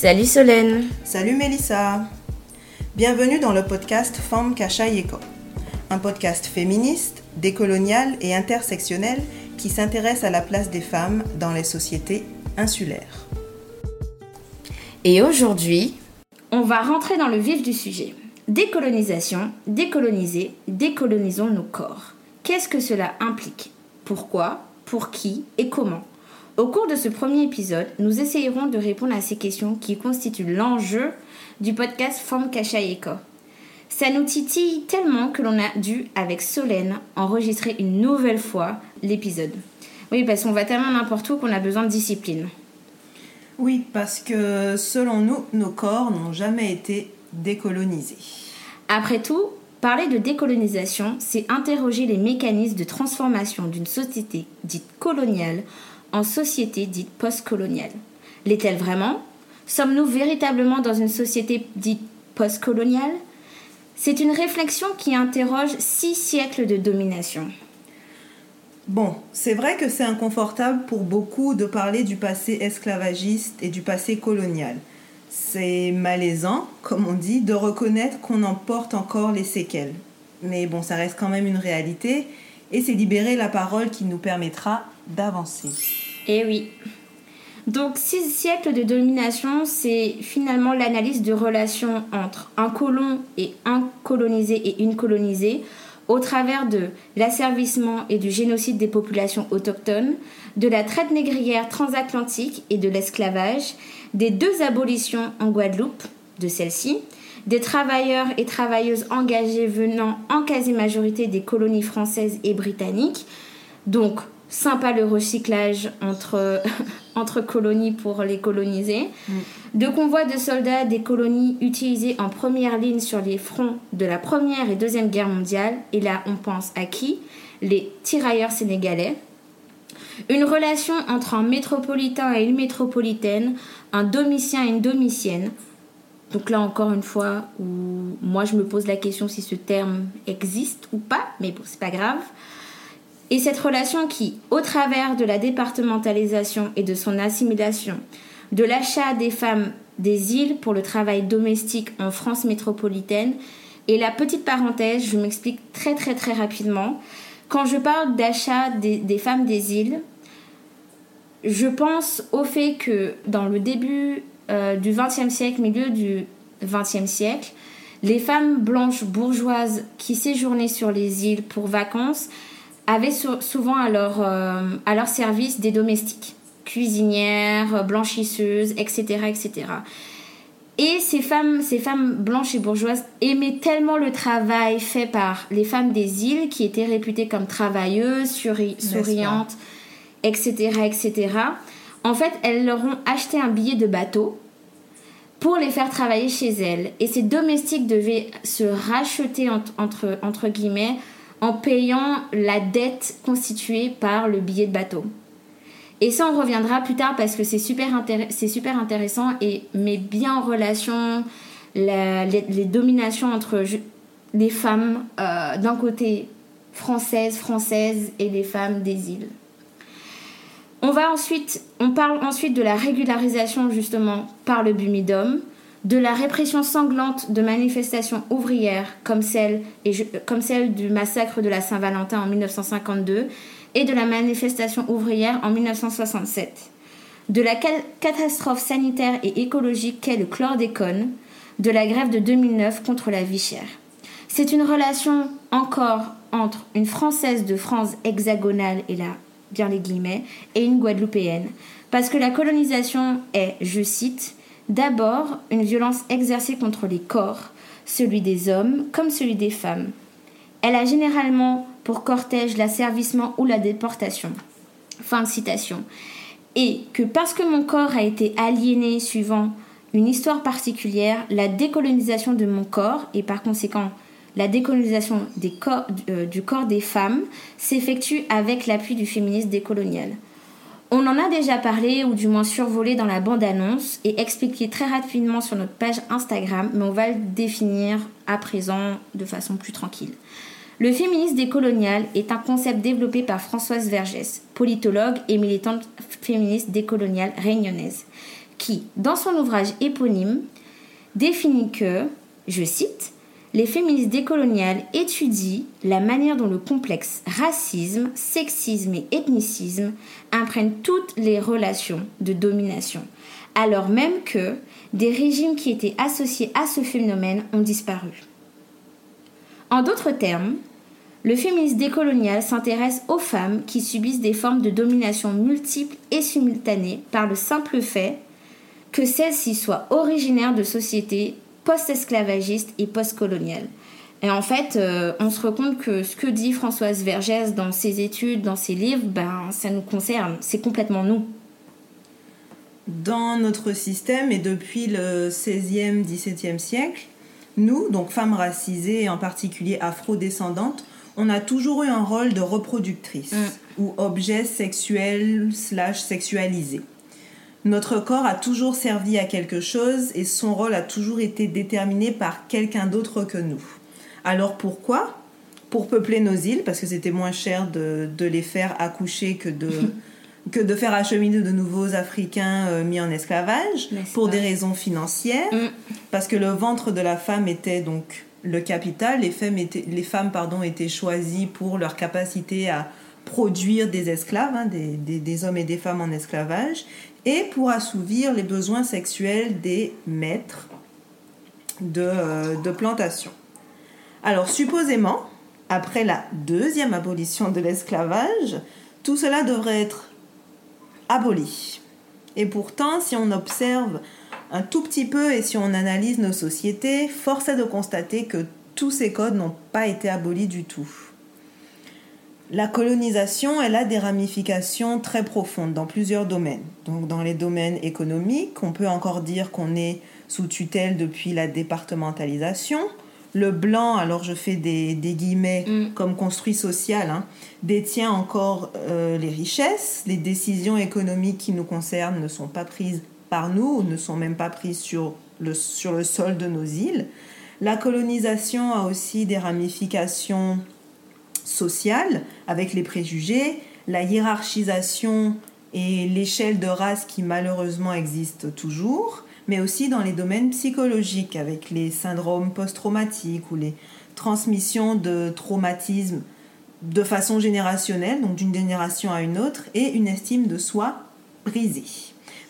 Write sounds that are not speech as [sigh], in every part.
Salut Solène. Salut Mélissa. Bienvenue dans le podcast Femmes Kachayeko, un podcast féministe, décolonial et intersectionnel qui s'intéresse à la place des femmes dans les sociétés insulaires. Et aujourd'hui, on va rentrer dans le vif du sujet. Décolonisation, décoloniser, décolonisons nos corps. Qu'est-ce que cela implique? Pourquoi? Pour qui? Et comment? Au cours de ce premier épisode, nous essayerons de répondre à ces questions qui constituent l'enjeu du podcast Forme Eko. Ça nous titille tellement que l'on a dû, avec Solène, enregistrer une nouvelle fois l'épisode. Oui, parce qu'on va tellement n'importe où qu'on a besoin de discipline. Oui, parce que selon nous, nos corps n'ont jamais été décolonisés. Après tout, parler de décolonisation, c'est interroger les mécanismes de transformation d'une société dite coloniale en société dite postcoloniale. L'est-elle vraiment? Sommes-nous véritablement dans une société dite postcoloniale? C'est une réflexion qui interroge six siècles de domination. Bon, c'est vrai que c'est inconfortable pour beaucoup de parler du passé esclavagiste et du passé colonial. C'est malaisant, comme on dit, de reconnaître qu'on en porte encore les séquelles. Mais bon, ça reste quand même une réalité et c'est libérer la parole qui nous permettra d'avancer. Eh oui. Donc, six siècles de domination, c'est finalement l'analyse de relations entre un colon et un colonisé et une colonisée au travers de l'asservissement et du génocide des populations autochtones, de la traite négrière transatlantique et de l'esclavage, des deux abolitions en Guadeloupe, de celle-ci, des travailleurs et travailleuses engagés venant en quasi-majorité des colonies françaises et britanniques, donc sympa le recyclage entre, [laughs] entre colonies pour les coloniser, mm. de convois de soldats des colonies utilisés en première ligne sur les fronts de la Première et Deuxième Guerre mondiale, et là on pense à qui? Les tirailleurs sénégalais. Une relation entre un métropolitain et une métropolitaine, un domicien et une domicienne. Donc là encore une fois, où moi je me pose la question si ce terme existe ou pas, mais bon, c'est pas grave. Et cette relation qui, au travers de la départementalisation et de son assimilation, de l'achat des femmes des îles pour le travail domestique en France métropolitaine, et la petite parenthèse, je m'explique très très très rapidement. Quand je parle d'achat des, femmes des îles, je pense au fait que dans le début euh, du XXe siècle, milieu du XXe siècle, les femmes blanches bourgeoises qui séjournaient sur les îles pour vacances avaient souvent à leur, euh, à leur service des domestiques, cuisinières, blanchisseuses, etc. etc. Et ces femmes, ces femmes blanches et bourgeoises aimaient tellement le travail fait par les femmes des îles qui étaient réputées comme travailleuses, souriantes, etc., etc. En fait, elles leur ont acheté un billet de bateau pour les faire travailler chez elles. Et ces domestiques devaient se racheter entre, guillemets en payant la dette constituée par le billet de bateau. Et ça, on reviendra plus tard parce que c'est super, super intéressant et met bien en relation les, dominations entre les femmes euh, d'un côté françaises, françaises et les femmes des îles. On va ensuite, on parle ensuite de la régularisation justement par le bumidum, de la répression sanglante de manifestations ouvrières comme celle, comme celle du massacre de la Saint-Valentin en 1952 et de la manifestation ouvrière en 1967, de la catastrophe sanitaire et écologique qu'est le chlordécone, de la grève de 2009 contre la vie chère. C'est une relation encore entre une Française de France hexagonale, et là, bien les guillemets, et une Guadeloupéenne, parce que la colonisation est, je cite, D'abord, une violence exercée contre les corps, celui des hommes comme celui des femmes. Elle a généralement pour cortège l'asservissement ou la déportation. Fin de citation. Et que parce que mon corps a été aliéné suivant une histoire particulière, la décolonisation de mon corps, et par conséquent la décolonisation euh, du corps des femmes, s'effectue avec l'appui du féminisme décolonial. On en a déjà parlé, ou du moins survolé dans la bande-annonce, et expliqué très rapidement sur notre page Instagram, mais on va le définir à présent de façon plus tranquille. Le féminisme décolonial est un concept développé par Françoise Vergès, politologue et militante féministe décoloniale réunionnaise, qui, dans son ouvrage éponyme, définit que, je cite, les féministes décoloniales étudient la manière dont le complexe racisme, sexisme et ethnicisme imprègnent toutes les relations de domination, alors même que des régimes qui étaient associés à ce phénomène ont disparu. En d'autres termes, le féminisme décolonial s'intéresse aux femmes qui subissent des formes de domination multiples et simultanées par le simple fait que celles-ci soient originaires de sociétés post-esclavagistes et post-coloniales. Et en fait, euh, on se rend compte que ce que dit Françoise Vergès dans ses études, dans ses livres, ben, ça nous concerne, c'est complètement nous. Dans notre système et depuis le 16e, 17e siècle, nous, donc femmes racisées et en particulier afro-descendantes, on a toujours eu un rôle de reproductrice mm. ou objet sexuel slash sexualisé. Notre corps a toujours servi à quelque chose et son rôle a toujours été déterminé par quelqu'un d'autre que nous. Alors pourquoi? Pour peupler nos îles, parce que c'était moins cher de, les faire accoucher que de, [laughs] que de faire acheminer de nouveaux Africains euh, mis en esclavage, pour des raisons financières, mm. parce que le ventre de la femme était donc le capital. Les femmes étaient, les femmes, pardon, étaient choisies pour leur capacité à produire des esclaves, hein, des, hommes et des femmes en esclavage, et pour assouvir les besoins sexuels des maîtres euh, de plantation. Alors supposément, après la deuxième abolition de l'esclavage, tout cela devrait être aboli. Et pourtant, si on observe un tout petit peu et si on analyse nos sociétés, force est de constater que tous ces codes n'ont pas été abolis du tout. La colonisation, elle a des ramifications très profondes dans plusieurs domaines. Donc dans les domaines économiques, on peut encore dire qu'on est sous tutelle depuis la départementalisation. Le blanc, alors je fais des, guillemets mm. comme construit social, hein, détient encore euh, les richesses. Les décisions économiques qui nous concernent ne sont pas prises par nous ne sont même pas prises sur le, sur le sol de nos îles. La colonisation a aussi des ramifications sociales avec les préjugés, la hiérarchisation et l'échelle de race qui malheureusement existent toujours, mais aussi dans les domaines psychologiques avec les syndromes post-traumatiques ou les transmissions de traumatismes de façon générationnelle, donc d'une génération à une autre, et une estime de soi brisée.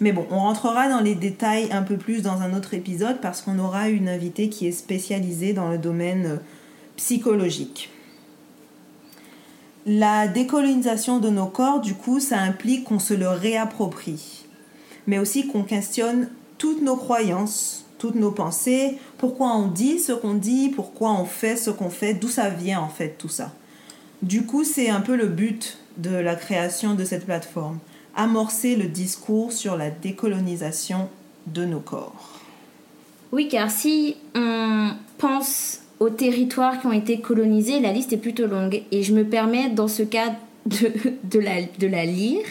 Mais bon, on rentrera dans les détails un peu plus dans un autre épisode parce qu'on aura une invitée qui est spécialisée dans le domaine euh, psychologique. La décolonisation de nos corps, du coup, ça implique qu'on se le réapproprie, mais aussi qu'on questionne toutes nos croyances, toutes nos pensées, pourquoi on dit ce qu'on dit, pourquoi on fait ce qu'on fait, d'où ça vient en fait tout ça. Du coup, c'est un peu le but de la création de cette plateforme amorcer le discours sur la décolonisation de nos corps. Oui, car si on pense aux territoires qui ont été colonisés, la liste est plutôt longue. Et je me permets dans ce cas de, la, lire,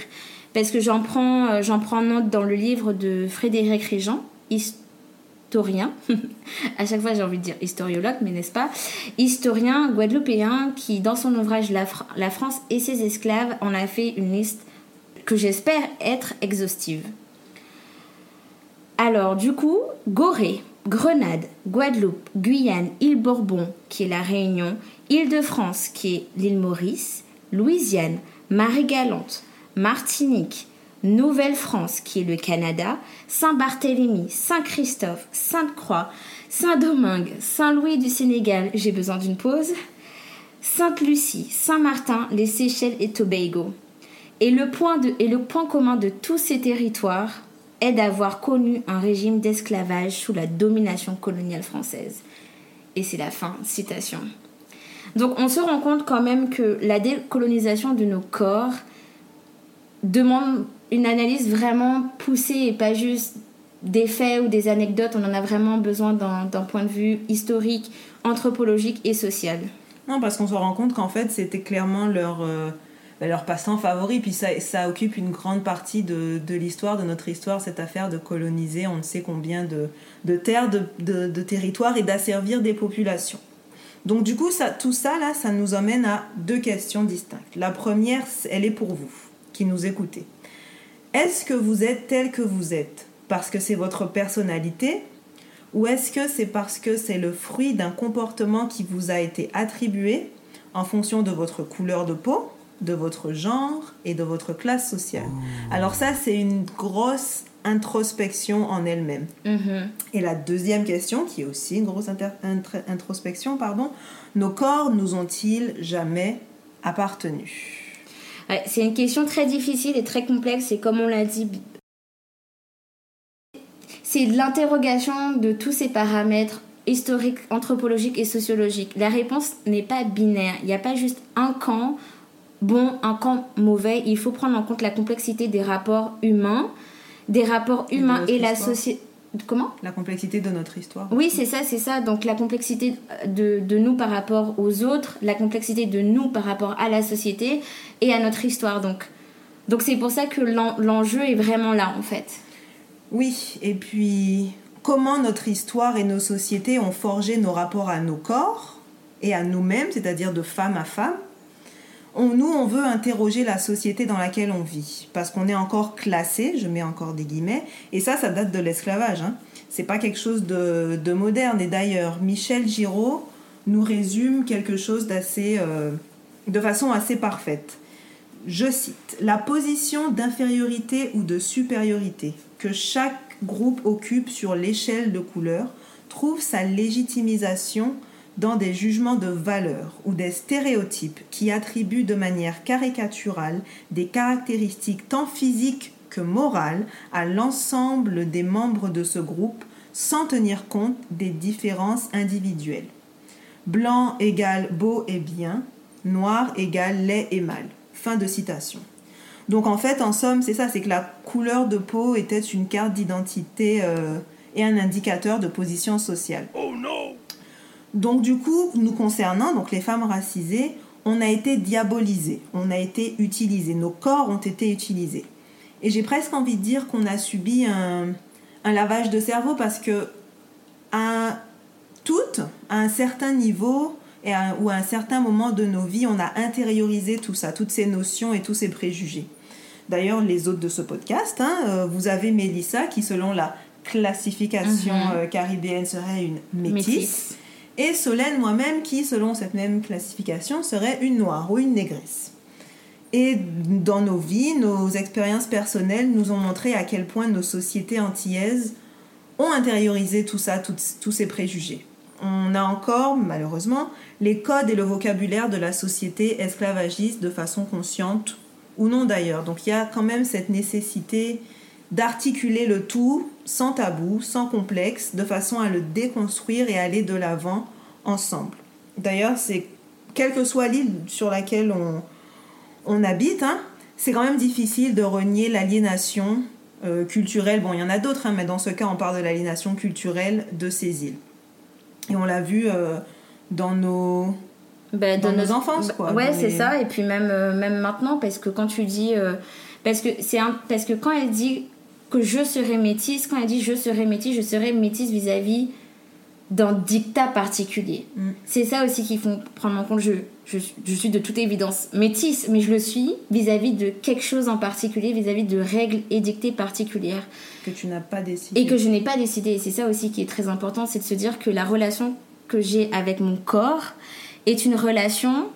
parce que j'en prends, euh, j'en prends note dans le livre de Frédéric Régent, historien, [laughs] à chaque fois j'ai envie de dire historiologue, mais n'est-ce pas? Historien guadeloupéen qui, dans son ouvrage la, la France et ses esclaves, en a fait une liste que j'espère être exhaustive. Alors, du coup, Gorée, Grenade, Guadeloupe, Guyane, Île-Bourbon, qui est la Réunion, Île-de-France, qui est l'île Maurice, Louisiane, Marie-Galante, Martinique, Nouvelle-France, qui est le Canada, Saint-Barthélemy, Saint-Christophe, Sainte-Croix, Saint-Domingue, Saint-Louis du Sénégal, j'ai besoin d'une pause, Sainte-Lucie, Saint-Martin, les Seychelles et Tobago. Et le, point et le point commun de tous ces territoires est d'avoir connu un régime d'esclavage sous la domination coloniale française. Et c'est la fin, citation. Donc on se rend compte quand même que la décolonisation de nos corps demande une analyse vraiment poussée et pas juste des faits ou des anecdotes. On en a vraiment besoin d'un point de vue historique, anthropologique et social. Non, parce qu'on se rend compte qu'en fait c'était clairement leur... Euh, bah, leur passe-temps favori. Puis ça, ça, occupe une grande partie de, de l'histoire, de notre histoire, cette affaire de coloniser on ne sait combien de, de terres, de, de, territoires et d'asservir des populations. Donc du coup, ça, tout ça, là, ça nous amène à deux questions distinctes. La première, elle est pour vous, qui nous écoutez. Est-ce que vous êtes tel que vous êtes parce que c'est votre personnalité ou est-ce que c'est parce que c'est le fruit d'un comportement qui vous a été attribué en fonction de votre couleur de peau, de votre genre et de votre classe sociale Alors ça, c'est une grosse introspection en elle-même. Mhm. Et la deuxième question, qui est aussi une grosse introspection, pardon, nos corps nous ont-ils jamais appartenu Ouais, c'est une question très difficile et très complexe et comme on l'a dit, c'est l'interrogation de tous ces paramètres historiques, anthropologiques et sociologiques. La réponse n'est pas binaire. Il n'y a pas juste un camp bon, un camp mauvais. Il faut prendre en compte la complexité des rapports humains, des rapports humains et la société. Comment? La complexité de notre histoire. Oui, c'est ça, c'est ça. Donc la complexité de, de nous par rapport aux autres, la complexité de nous par rapport à la société et à notre histoire. Donc donc c'est pour ça que l'en- l'enjeu est vraiment là en fait. Oui, et puis comment notre histoire et nos sociétés ont forgé nos rapports à nos corps et à nous-mêmes, c'est-à-dire de femme à femme. Nous, on veut interroger la société dans laquelle on vit, parce qu'on est encore classé, je mets encore des guillemets, et ça, ça date de l'esclavage. Hein. C'est pas quelque chose de, de moderne. Et d'ailleurs, Michel Giraud nous résume quelque chose d'assez, euh, de façon assez parfaite. Je cite La position d'infériorité ou de supériorité que chaque groupe occupe sur l'échelle de couleur trouve sa légitimisation dans des jugements de valeur ou des stéréotypes qui attribuent de manière caricaturale des caractéristiques tant physiques que morales à l'ensemble des membres de ce groupe sans tenir compte des différences individuelles. Blanc égale beau et bien, noir égale laid et mal. Fin de citation. Donc en fait, en somme, c'est ça, c'est que la couleur de peau était une carte d'identité euh, et un indicateur de position sociale. Donc du coup, nous concernant, donc les femmes racisées, on a été diabolisées, on a été utilisées, nos corps ont été utilisés. Et j'ai presque envie de dire qu'on a subi un, un lavage de cerveau parce que à toutes, à un certain niveau et à- ou à un certain moment de nos vies, on a intériorisé tout ça, toutes ces notions et tous ces préjugés. D'ailleurs, les autres de ce podcast, hein, euh, vous avez Mélissa qui, selon la classification Mhm. euh, caribéenne, serait une métisse. Métis. Et Solène, moi-même, qui, selon cette même classification, serait une noire ou une négresse. Et dans nos vies, nos expériences personnelles nous ont montré à quel point nos sociétés antillaises ont intériorisé tout ça, tous ces préjugés. On a encore, malheureusement, les codes et le vocabulaire de la société esclavagiste de façon consciente ou non d'ailleurs. Donc il y a quand même cette nécessité d'articuler le tout sans tabou, sans complexe, de façon à le déconstruire et aller de l'avant ensemble. D'ailleurs, c'est quelle que soit l'île sur laquelle on, on habite, hein, c'est quand même difficile de renier l'aliénation euh, culturelle. Bon, il y en a d'autres, hein, mais dans ce cas, on parle de l'aliénation culturelle de ces îles. Et on l'a vu euh, dans nos... Bah, Dans nos enfances, quoi, Ouais, c'est les- ça. Et puis même, euh, même maintenant, parce que quand tu dis. euh, parce, que c'est parce que quand elle dit que je serai métisse, quand elle dit je serai métisse, je serai métisse vis-à-vis d'un dictat particulier. Mm. C'est ça aussi qu'il faut prendre en compte. Je, je, je suis de toute évidence métisse, mais je le suis vis-à-vis de quelque chose en particulier, vis-à-vis de règles édictées particulières que tu n'as pas décidé. et que je n'ai pas décidé. Et c'est ça aussi qui est très important, c'est de se dire que la relation que j'ai avec mon corps est une relation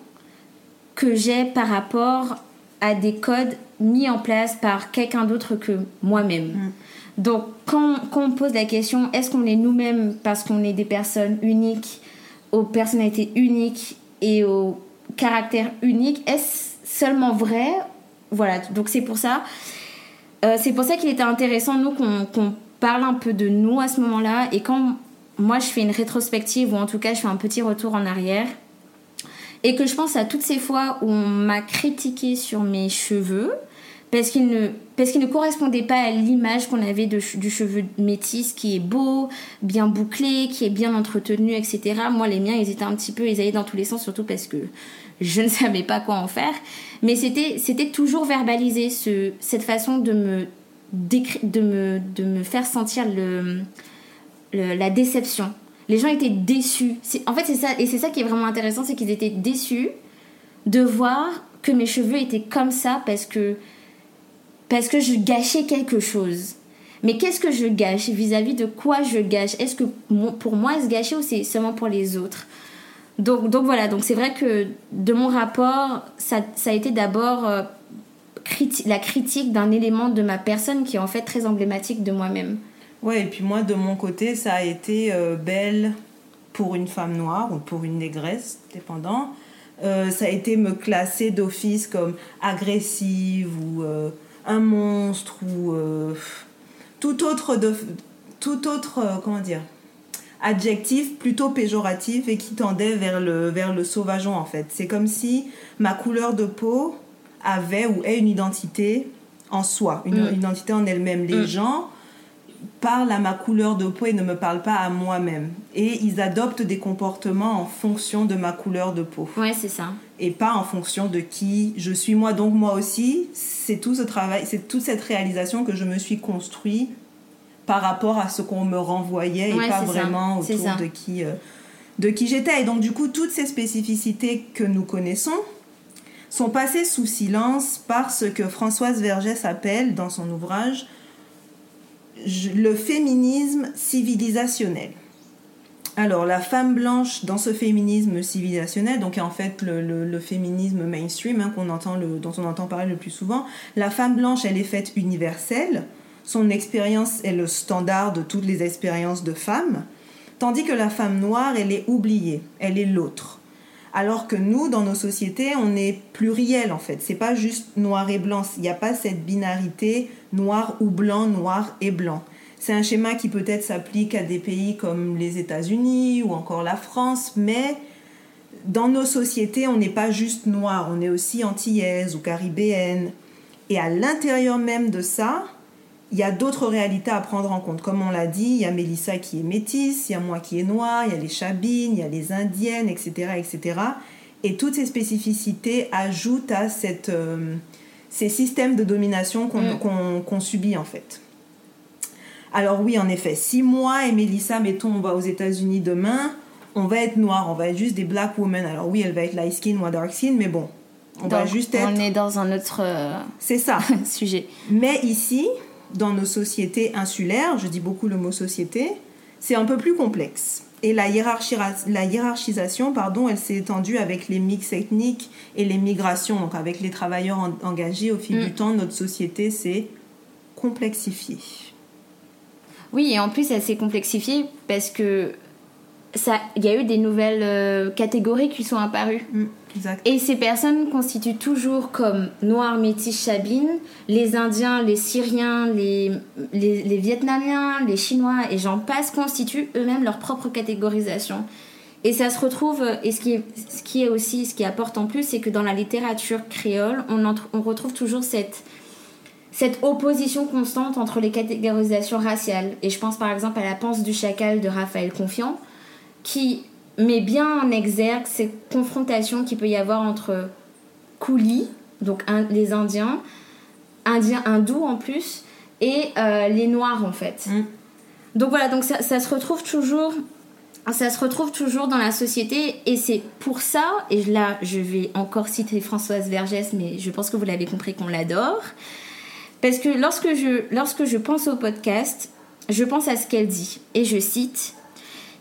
que j'ai par rapport à des codes mis en place par quelqu'un d'autre que moi-même. Mm. Donc quand, quand on pose la question, est-ce qu'on est nous-mêmes parce qu'on est des personnes uniques, aux personnalités uniques et aux caractères uniques, est-ce seulement vrai? Voilà, donc c'est pour ça. Euh, c'est pour ça qu'il était intéressant, nous, qu'on qu'on parle un peu de nous à ce moment-là. Et quand moi, je fais une rétrospective, ou en tout cas, je fais un petit retour en arrière, et que je pense à toutes ces fois où on m'a critiqué sur mes cheveux, parce qu'ils ne, parce qu'ils ne correspondaient pas à l'image qu'on avait de, du cheveu métis qui est beau, bien bouclé, qui est bien entretenu, etc. Moi, les miens, ils étaient un petit peu, ils allaient dans tous les sens, surtout parce que je ne [laughs] savais pas quoi en faire. Mais c'était, c'était toujours verbalisé, ce, cette façon de me, de, me, de me faire sentir le- la déception. Les gens étaient déçus. En fait, c'est ça, et c'est ça qui est vraiment intéressant, c'est qu'ils étaient déçus de voir que mes cheveux étaient comme ça parce que parce que je gâchais quelque chose. Mais qu'est-ce que je gâche Vis-à-vis de quoi je gâche? Est-ce que pour moi, est-ce gâcher ou c'est seulement pour les autres? Donc, voilà, donc c'est vrai que de mon rapport, ça, ça a été d'abord euh, la critique d'un élément de ma personne qui est en fait très emblématique de moi-même. Ouais, et puis moi, de mon côté, ça a été euh, belle pour une femme noire ou pour une négresse, dépendant. Euh, ça a été me classer d'office comme agressive ou euh, un monstre ou tout autre, de, tout autre comment dire, adjectif plutôt péjoratif et qui tendait vers le, vers le sauvageon en fait. C'est comme si ma couleur de peau avait ou est une identité en soi, une mm. identité en elle-même. Les mm. gens parlent à ma couleur de peau et ne me parlent pas à moi-même. Et ils adoptent des comportements en fonction de ma couleur de peau. Ouais, c'est ça. Et pas en fonction de qui je suis moi. Donc moi aussi, c'est tout ce travail, c'est toute cette réalisation que je me suis construit par rapport à ce qu'on me renvoyait et pas vraiment autour de qui, euh, de qui j'étais. Et donc du coup, toutes ces spécificités que nous connaissons sont passées sous silence par ce que Françoise Vergès appelle dans son ouvrage le féminisme civilisationnel. Alors, la femme blanche dans ce féminisme civilisationnel, donc en fait le, féminisme mainstream hein, entend dont on entend parler le plus souvent, la femme blanche, elle est faite universelle. Son expérience est le standard de toutes les expériences de femmes, tandis que la femme noire, elle est oubliée, elle est l'autre. Alors que nous, dans nos sociétés, on est pluriel en fait. C'est pas juste noir et blanc. Il n'y a pas cette binarité noir ou blanc, noir et blanc. C'est un schéma qui peut-être s'applique à des pays comme les États-Unis ou encore la France, mais dans nos sociétés, on n'est pas juste noir, on est aussi antillaise ou caribéenne. Et à l'intérieur même de ça, il y a d'autres réalités à prendre en compte. Comme on l'a dit, il y a Mélissa qui est métisse, il y a moi qui est noire, il y a les chabines, il y a les indiennes, etc. etc. Et toutes ces spécificités ajoutent à cette, euh, ces systèmes de domination mm. qu'on subit en fait. Alors oui, en effet, si moi et Mélissa, mettons, on va aux États-Unis demain, on va être noir, on va être juste des black women. Alors oui, elle va être light skin, moi dark skin, mais bon, on va juste être... On est dans un autre... Euh, C'est ça. [laughs] sujet. Mais ici, dans nos sociétés insulaires, je dis beaucoup le mot société, c'est un peu plus complexe. Et la, la hiérarchisation, pardon, elle s'est étendue avec les mix ethniques et les migrations, donc avec les travailleurs engagés au fil du mm. temps, notre société s'est complexifiée. Oui, et en plus, elle s'est complexifiée parce que il y a eu des nouvelles euh, catégories qui sont apparues. Mm. Et ces personnes constituent toujours comme noirs, métis, chabines, les Indiens, les Syriens, les, les, Vietnamiens, les Chinois et j'en passe constituent eux-mêmes leur propre catégorisation. Et ça se retrouve, et ce qui est, ce qui est aussi, ce qui apporte en plus, c'est que dans la littérature créole, on, on retrouve toujours cette, cette opposition constante entre les catégorisations raciales. Et je pense par exemple à La Panse du Chacal de Raphaël Confiant, qui met bien en exergue cette confrontation qu'il peut y avoir entre coulis, donc les Indiens, Indiens hindous en plus, et euh, les Noirs en fait. Mm. Donc voilà, donc ça, ça, se retrouve toujours. Ça se retrouve toujours dans la société et c'est pour ça, et là je vais encore citer Françoise Vergès, mais je pense que vous l'avez compris qu'on l'adore, parce que lorsque je, lorsque je pense au podcast, je pense à ce qu'elle dit, et je cite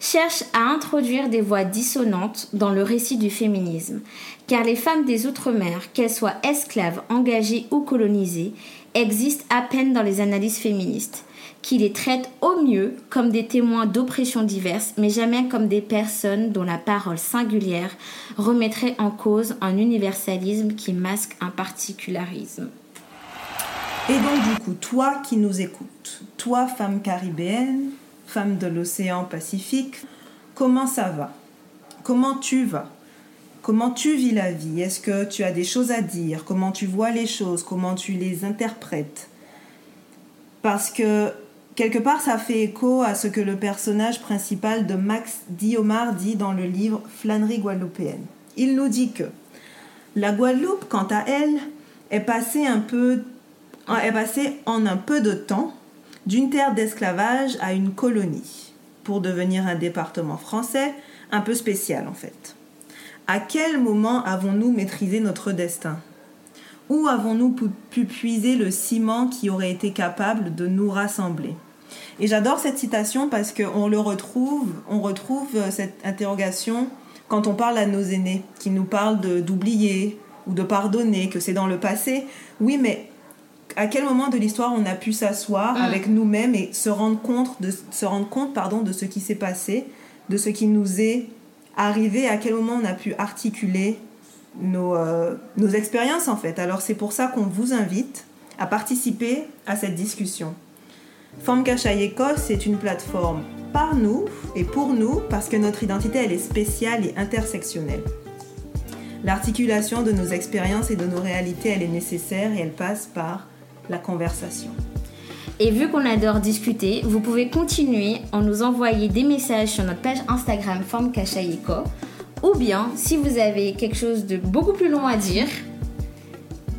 cherche à introduire des voix dissonantes dans le récit du féminisme, car les femmes des Outre-mer, qu'elles soient esclaves, engagées ou colonisées, existent à peine dans les analyses féministes, qui les traitent au mieux comme des témoins d'oppressions diverses, mais jamais comme des personnes dont la parole singulière remettrait en cause un universalisme qui masque un particularisme. Et donc du coup, toi qui nous écoutes, toi femme caribéenne, femme de l'océan Pacifique, comment ça va? Comment tu vas? Comment tu vis la vie? Est-ce que tu as des choses à dire? Comment tu vois les choses? Comment tu les interprètes? Parce que quelque part, ça fait écho à ce que le personnage principal de Max Diomar dit dans le livre Flânerie guadeloupéenne. Il nous dit que la Guadeloupe, quant à elle, est passée un peu est passée en un peu de temps d'une terre d'esclavage à une colonie, pour devenir un département français un peu spécial en fait. À quel moment avons-nous maîtrisé notre destin? Où avons-nous pu- pu puiser le ciment qui aurait été capable de nous rassembler? Et j'adore cette citation parce qu'on le retrouve, on retrouve euh, cette interrogation quand on parle à nos aînés, qui nous parlent d'oublier ou de pardonner, que c'est dans le passé. Oui, mais à quel moment de l'histoire on a pu s'asseoir Mm. avec nous-mêmes et se rendre compte de se rendre compte pardon de ce qui s'est passé, de ce qui nous est arrivé, à quel moment on a pu articuler nos, euh, nos expériences en fait. Alors c'est pour ça qu'on vous invite à participer à cette discussion. Forme Kachayeko, c'est une plateforme par nous et pour nous parce que notre identité elle est spéciale et intersectionnelle. L'articulation de nos expériences et de nos réalités, elle est nécessaire et elle passe par la conversation. Et vu qu'on adore discuter, vous pouvez continuer en nous envoyer des messages sur notre page Instagram Forme. Ou bien, si vous avez quelque chose de beaucoup plus long à dire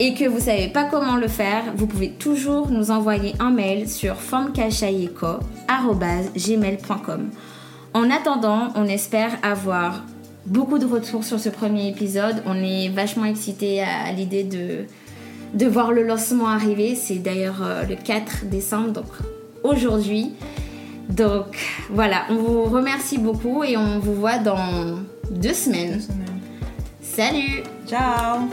et que vous savez pas comment le faire, vous pouvez toujours nous envoyer un mail sur formekachayeko.gmail.com. En attendant, on espère avoir beaucoup de retours sur ce premier épisode. On est vachement excités à l'idée de, de voir le lancement arriver. C'est d'ailleurs euh, le 4 décembre, donc aujourd'hui. Donc voilà, on vous remercie beaucoup et on vous voit dans deux semaines. Salut Ciao